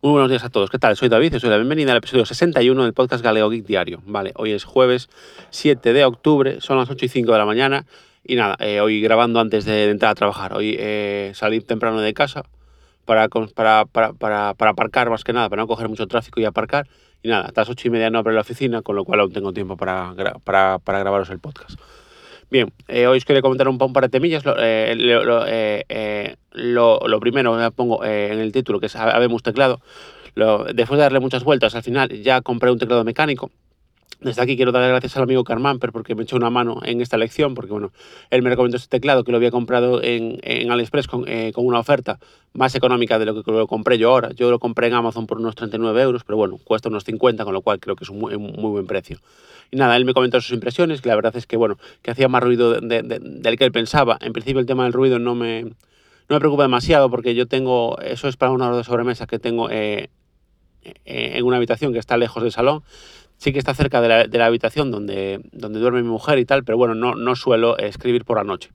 Muy buenos días a todos. ¿Qué tal? Soy David y os doy la bienvenida al episodio 61 del podcast Galeo Geek Diario. Vale, hoy es jueves 7 de octubre, son las 8 y 5 de la mañana y nada, eh, hoy grabando antes de, entrar a trabajar. Hoy eh, salí temprano de casa para, para, para, para, aparcar más que nada, para no coger mucho tráfico y aparcar. Y nada, hasta las 8 y media no abre la oficina, con lo cual aún tengo tiempo para, para, para grabaros el podcast. Bien, eh, hoy os quería comentar un, par de temillas. Lo, eh, lo, eh, eh lo, primero que pongo eh, en el título, que es Habemos teclado. después de darle muchas vueltas, al final ya compré un teclado mecánico. Desde aquí quiero dar las gracias al amigo Carmamper porque me echó una mano en esta lección, porque bueno, él me recomendó este teclado que lo había comprado en, en AliExpress con, eh, con, una oferta más económica de lo que lo compré yo ahora. Yo lo compré en Amazon por unos 39 euros, pero bueno, cuesta unos 50, con lo cual creo que es un muy, muy buen precio. Y nada, él me comentó sus impresiones, que la verdad es que bueno, que hacía más ruido de, de, de, del que él pensaba. En principio el tema del ruido no me, no me preocupa demasiado porque yo tengo, eso es para una hora de sobremesa que tengo eh, en una habitación que está lejos del salón sí que está cerca de la, de la habitación donde, donde duerme mi mujer y tal, pero bueno, no, no suelo escribir por la noche.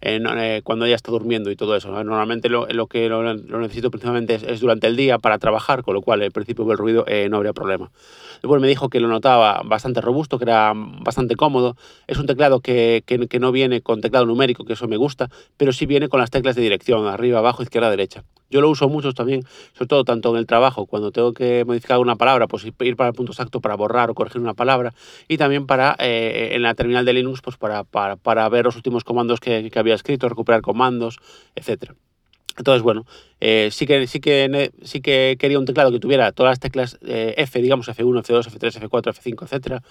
Eh, eh, cuando ella está durmiendo y todo eso. ¿no? Normalmente lo, lo que lo, lo, necesito principalmente es, es, durante el día para trabajar, con lo cual el principio del ruido eh, no habría problema. Después me dijo que lo notaba bastante robusto, que era bastante cómodo. Es un teclado que, que, que no viene con teclado numérico, que eso me gusta, pero sí viene con las teclas de dirección, arriba, abajo, izquierda, derecha. Yo lo uso mucho también, sobre todo tanto en el trabajo, cuando tengo que modificar una palabra, pues ir para el punto exacto para borrar o corregir una palabra, y también para eh, en la terminal de Linux, pues para, para, para ver los últimos comandos que, que, había escrito, recuperar comandos, etc. Entonces, bueno, eh, sí, que, sí, que, sí que quería un teclado que tuviera todas las teclas eh, F, digamos F1, F2, F3, F4, F5, etc.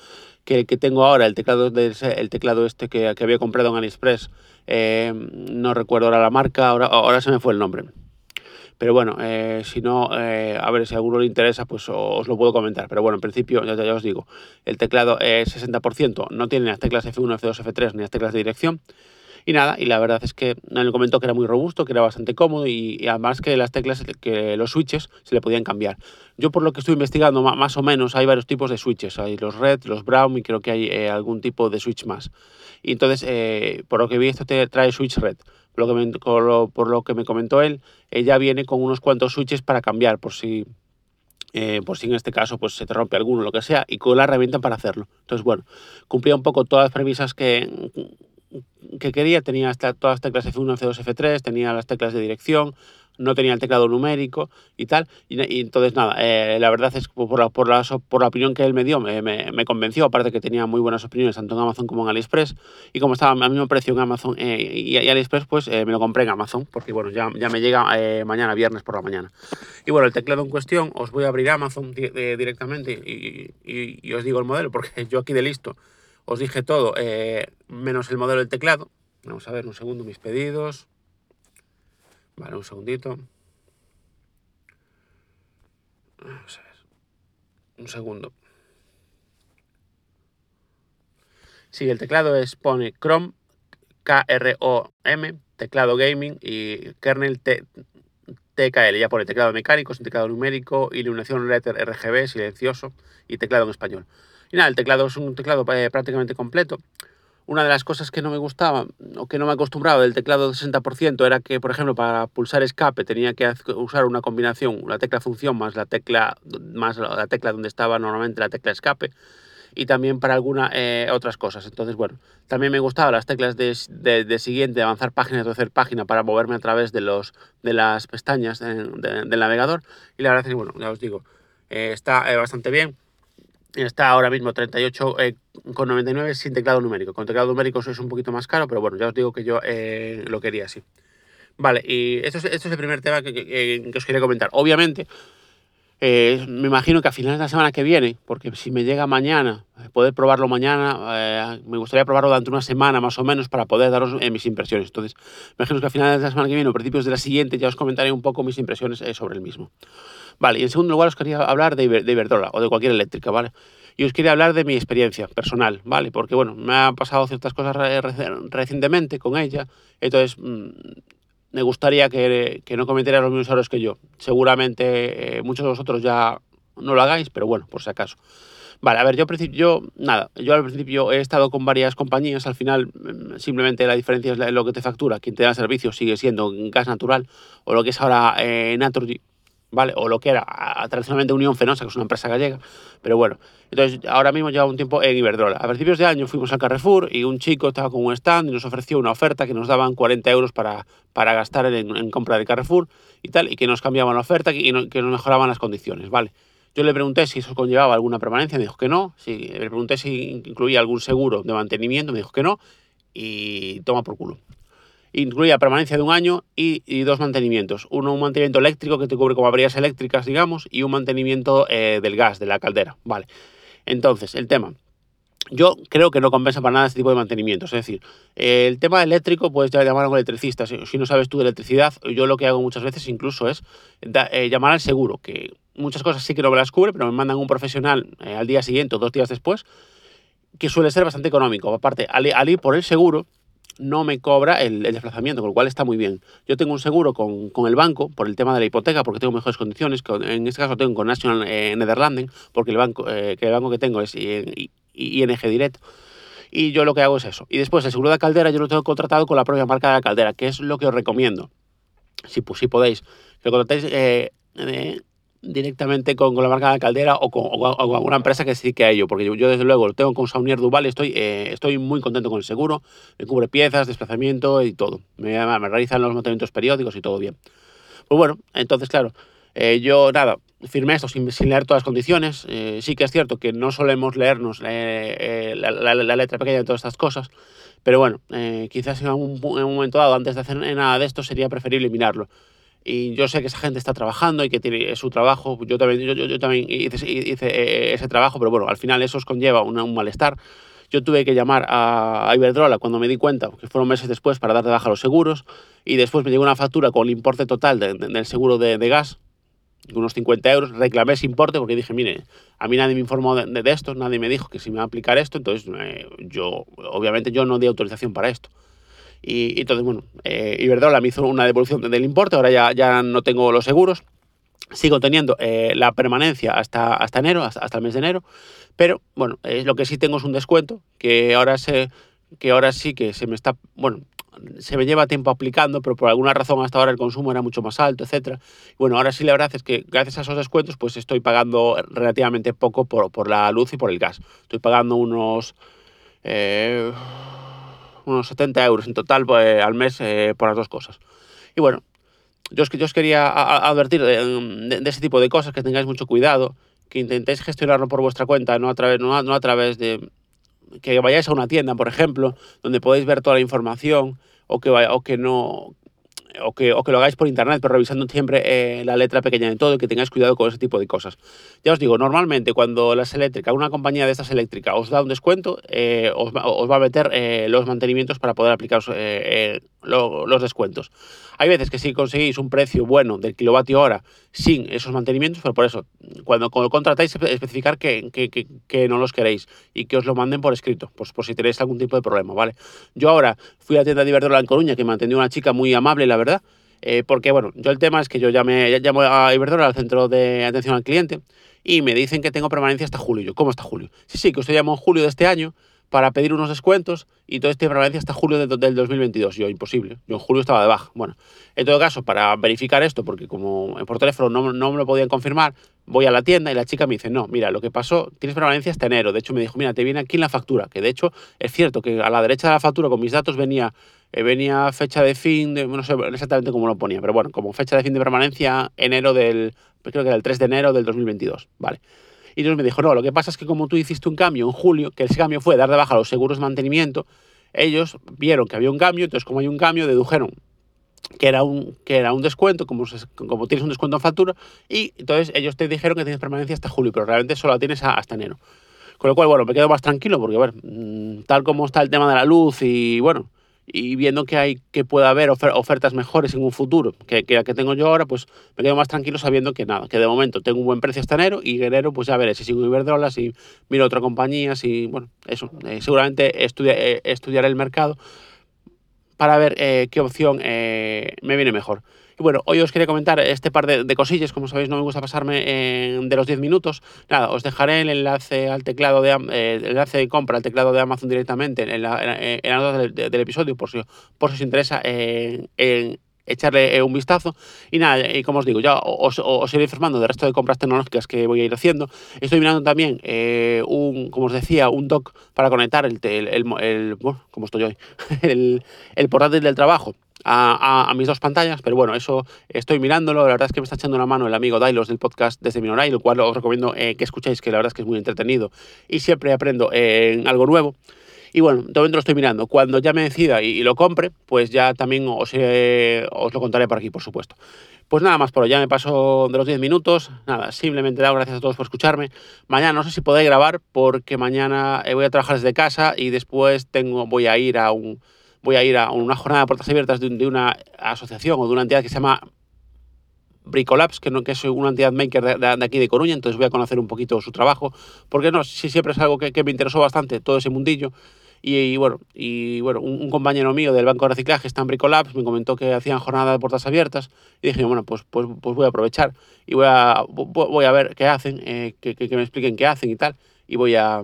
Que, que tengo ahora, el teclado, el teclado este que, que había comprado en AliExpress, eh, no recuerdo ahora la marca, ahora, ahora se me fue el nombre pero bueno, eh, si no, eh, a ver si a alguno le interesa, pues os lo puedo comentar. Pero bueno, en principio, ya, ya os digo, el teclado es 60%, no tiene las teclas F1, F2, F3 ni las teclas de dirección. Y nada, y la verdad es que me comentó que era muy robusto, que era bastante cómodo y, y, además que las teclas, que los switches se le podían cambiar. Yo por lo que estoy investigando, más o menos, hay varios tipos de switches. Hay los red, los brown y creo que hay eh, algún tipo de switch más. Y entonces, eh, por lo que vi, esto te trae switch red. Lo que por lo que me comentó él, ella viene con unos cuantos switches para cambiar por si eh, por si en este caso pues se te rompe alguno, lo que sea, y con la herramienta para hacerlo. Entonces, bueno, cumplía un poco todas las premisas que, que quería, tenía hasta todas las teclas F1, F2, F3, tenía las teclas de dirección, no tenía el teclado numérico y tal. Y, y entonces, nada, eh, la verdad es que por la, por, la, por la opinión que él me dio, me, me, me, convenció, aparte que tenía muy buenas opiniones tanto en Amazon como en AliExpress. Y como estaba al mismo precio en Amazon eh, y, y, AliExpress, pues eh, me lo compré en Amazon, porque bueno, ya, ya me llega eh, mañana, viernes por la mañana. Y bueno, el teclado en cuestión, os voy a abrir Amazon di directamente y, y, os digo el modelo, porque yo aquí de listo os dije todo, eh, menos el modelo del teclado. Vamos a ver un segundo mis pedidos. Vale, un segundito. Vamos a ver. Un segundo. Sí, el teclado es, pone Chrome, K-R-O-M, teclado gaming y kernel T TKL. Ya pone teclado mecánico, sin teclado numérico, iluminación letter RGB, silencioso y teclado en español. Y nada, el teclado es un teclado eh, prácticamente completo. Una de las cosas que no me gustaba o que no me acostumbraba del teclado de 60% era que, por ejemplo, para pulsar escape tenía que usar una combinación, la tecla función más la tecla, más la tecla donde estaba normalmente la tecla escape y también para algunas eh, otras cosas. Entonces, bueno, también me gustaban las teclas de, de, de siguiente, avanzar página, tercer página para moverme a través de, los, de las pestañas de, del navegador. Y la verdad es que, bueno, ya os digo, eh, está eh, bastante bien. Está ahora mismo 38,99 eh, sin teclado numérico. Con teclado numérico es un poquito más caro, pero bueno, ya os digo que yo eh, lo quería así. Vale, y esto es, esto es el primer tema que, os quería comentar. Obviamente, eh, me imagino que a finales de la semana que viene, porque si me llega mañana, eh, poder probarlo mañana, eh, me gustaría probarlo durante una semana más o menos para poder daros eh, mis impresiones. Entonces, me imagino que a finales de la semana que viene o principios de la siguiente ya os comentaré un poco mis impresiones sobre el mismo. Vale, y en segundo lugar os quería hablar de, de Iberdrola o de cualquier eléctrica, ¿vale? Y os quería hablar de mi experiencia personal, ¿vale? Porque, bueno, me han pasado ciertas cosas re recientemente con ella, entonces mmm, me gustaría que, que no cometierais los mismos errores que yo. Seguramente eh, muchos de vosotros ya no lo hagáis, pero bueno, por si acaso. Vale, a ver, yo, yo, nada, yo al principio he estado con varias compañías, al final mm, simplemente la diferencia es lo que te factura, quien te da servicio sigue siendo gas natural o lo que es ahora eh, Naturgy, ¿vale? O lo que era tradicionalmente Unión Fenosa, que es una empresa gallega, pero bueno. Entonces, ahora mismo lleva un tiempo en Iberdrola. A principios de año fuimos al Carrefour y un chico estaba con un stand y nos ofreció una oferta que nos daban 40 euros para, para gastar en, compra de Carrefour y tal, y que nos cambiaban la oferta y que nos mejoraban las condiciones, ¿vale? Yo le pregunté si eso conllevaba alguna permanencia, me dijo que no. Si, le pregunté si incluía algún seguro de mantenimiento, me dijo que no. Y toma por culo. Incluía permanencia de un año y, dos mantenimientos. Uno, un mantenimiento eléctrico que te cubre como averías eléctricas, digamos, y un mantenimiento eh, del gas, de la caldera. Vale. Entonces, el tema. Yo creo que no compensa para nada este tipo de mantenimientos. Es decir, el tema eléctrico puedes llamar a un electricista. Si, no sabes tú de electricidad, yo lo que hago muchas veces incluso es eh, llamar al seguro, que muchas cosas sí que no me las cubre, pero me mandan un profesional eh, al día siguiente o dos días después, que suele ser bastante económico. Aparte, al, ir por el seguro, no me cobra el, desplazamiento, con lo cual está muy bien. Yo tengo un seguro con, el banco por el tema de la hipoteca, porque tengo mejores condiciones. en este caso tengo con National eh, Netherlands, porque el banco, eh, que el banco que tengo es ING Direct. Y yo lo que hago es eso. Y después el seguro de caldera yo lo tengo contratado con la propia marca de la caldera, que es lo que os recomiendo. Si, pues, si podéis, que lo contratéis directamente con, la marca de caldera o con, alguna empresa que sí que a ello, porque yo, desde luego lo tengo con Saunier Duval y estoy, eh, estoy muy contento con el seguro, me cubre piezas, desplazamiento y todo, me, me realizan los mantenimientos periódicos y todo bien. Pues bueno, entonces claro, eh, yo nada, firmé esto sin, leer todas las condiciones, eh, sí que es cierto que no solemos leernos la, letra pequeña de todas estas cosas, pero bueno, quizás en un, en un momento dado, antes de hacer nada de esto, sería preferible mirarlo y yo sé que esa gente está trabajando y que tiene su trabajo. Yo también, yo, yo, también hice, hice, eh, ese trabajo, pero bueno, al final eso os conlleva un malestar. Yo tuve que llamar a Iberdrola cuando me di cuenta, que fueron meses después, para dar de baja los seguros. Y después me llegó una factura con el importe total del seguro de, de, gas, unos 50 euros. Reclamé ese importe porque dije, mire, a mí nadie me informó de, esto, nadie me dijo que si me va a aplicar esto. Entonces, eh, yo, obviamente, yo no di autorización para esto. Y, entonces, bueno, eh, Iberdrola me hizo una devolución del importe, ahora ya, ya no tengo los seguros. Sigo teniendo eh, la permanencia hasta, hasta enero, hasta, el mes de enero, pero bueno, es lo que sí tengo es un descuento, que ahora, se, que ahora sí que se me está, bueno, se me lleva tiempo aplicando, pero por alguna razón hasta ahora el consumo era mucho más alto, etcétera. Bueno, ahora sí la verdad es que gracias a esos descuentos pues estoy pagando relativamente poco por, por la luz y por el gas. Estoy pagando unos... Eh, unos 70 euros en total pues, al mes eh, por las dos cosas. Y bueno, yo os, yo os quería advertir de, ese tipo de cosas, que tengáis mucho cuidado, que intentéis gestionarlo por vuestra cuenta, no a través, no a, través de que vayáis a una tienda, por ejemplo, donde podéis ver toda la información o que, o que no o que, o que lo hagáis por internet, pero revisando siempre eh, la letra pequeña de todo y que tengáis cuidado con ese tipo de cosas. Ya os digo, normalmente cuando las eléctricas, una compañía de estas eléctricas os da un descuento, eh, os, va a meter eh, los mantenimientos para poder aplicaros los descuentos. Hay veces que si conseguís un precio bueno del kilovatio hora sin esos mantenimientos, pero por eso, cuando, contratáis, especificar que, que, que, no los queréis y que os lo manden por escrito, pues por si tenéis algún tipo de problema, ¿vale? Yo ahora fui a la tienda de Iberdrola en Coruña, que me atendió una chica muy amable, la verdad, eh, porque, bueno, yo el tema es que yo llamé, llamo a Iberdrola, al centro de atención al cliente, y me dicen que tengo permanencia hasta julio. Yo, ¿cómo hasta julio? Sí, sí, que usted llamó en julio de este año, para pedir unos descuentos y todo este permanencia hasta julio del 2022. Yo, imposible. Yo en julio estaba de baja. Bueno, en todo caso, para verificar esto, porque como por teléfono no, no me lo podían confirmar, voy a la tienda y la chica me dice, no, mira, lo que pasó, tienes permanencia hasta enero. De hecho, me dijo, mira, te viene aquí en la factura. Que de hecho, es cierto que a la derecha de la factura con mis datos venía, eh, venía fecha de fin, de, no sé exactamente cómo lo ponía, pero bueno, como fecha de fin de permanencia, enero del, creo que era el 3 de enero del 2022. Vale. Y entonces me dijo, no, lo que pasa es que como tú hiciste un cambio en julio, que ese cambio fue dar de baja los seguros de mantenimiento, ellos vieron que había un cambio, entonces como hay un cambio, dedujeron que era un, que era un descuento, como, como tienes un descuento en factura, y entonces ellos te dijeron que tienes permanencia hasta julio, pero realmente solo la tienes hasta enero. Con lo cual, bueno, me quedo más tranquilo porque, ver, mm, tal como está el tema de la luz y, bueno, y viendo que hay que pueda haber ofertas mejores en un futuro que, que la que tengo yo ahora, pues me quedo más tranquilo sabiendo que nada, que de momento tengo un buen precio hasta enero y en enero pues ya veré si sigo Iberdrola, si miro otra compañía, si, bueno, eso, eh, seguramente eh, estudiaré el mercado para ver eh, qué opción me viene mejor. Y bueno, hoy os quería comentar este par de, cosillas, como sabéis no me gusta pasarme de los 10 minutos. Nada, os dejaré el enlace al teclado de eh, el enlace de compra al teclado de Amazon directamente en la, en del, episodio por si, por si os interesa en, echarle un vistazo. Y nada, y como os digo, ya os, os, iré informando del resto de compras tecnológicas que voy a ir haciendo. Estoy mirando también un, como os decía, un dock para conectar el, el, el, bueno, como estoy hoy, el, el portátil del trabajo a, mis dos pantallas, pero bueno, eso estoy mirándolo, la verdad es que me está echando una mano el amigo Dailos del podcast desde Minoray, lo cual os recomiendo eh, que escuchéis, que la verdad es que es muy entretenido y siempre aprendo en algo nuevo. Y bueno, de momento lo estoy mirando. Cuando ya me decida y, lo compre, pues ya también os, eh, os lo contaré por aquí, por supuesto. Pues nada más por hoy, ya me paso de los 10 minutos. Nada, simplemente dar gracias a todos por escucharme. Mañana no sé si podré grabar porque mañana eh, voy a trabajar desde casa y después tengo, voy a ir a un voy a ir a una jornada de puertas abiertas de, una asociación o de una entidad que se llama Bricolabs, que, no, que es una entidad maker de, aquí de Coruña, entonces voy a conocer un poquito su trabajo, porque no, sí siempre es algo que, me interesó bastante, todo ese mundillo. Y, bueno, y bueno un, compañero mío del banco de reciclaje está en Bricolabs, me comentó que hacían jornada de puertas abiertas y dije, bueno, pues, pues, pues voy a aprovechar y voy a, voy a ver qué hacen, eh, que, que, me expliquen qué hacen y tal, y voy a,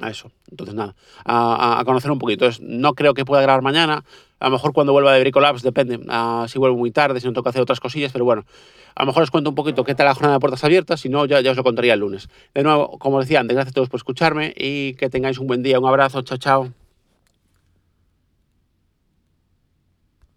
a eso. Entonces, nada, a, conocer un poquito. no creo que pueda grabar mañana. A lo mejor cuando vuelva de Bricolabs, depende. si vuelvo muy tarde, si no tengo que hacer otras cosillas, pero bueno, a lo mejor os cuento un poquito qué tal la jornada de puertas abiertas. Si no, ya, ya os lo contaría el lunes. De nuevo, como decía antes, gracias a todos por escucharme y que tengáis un buen día. Un abrazo. Chao, chao.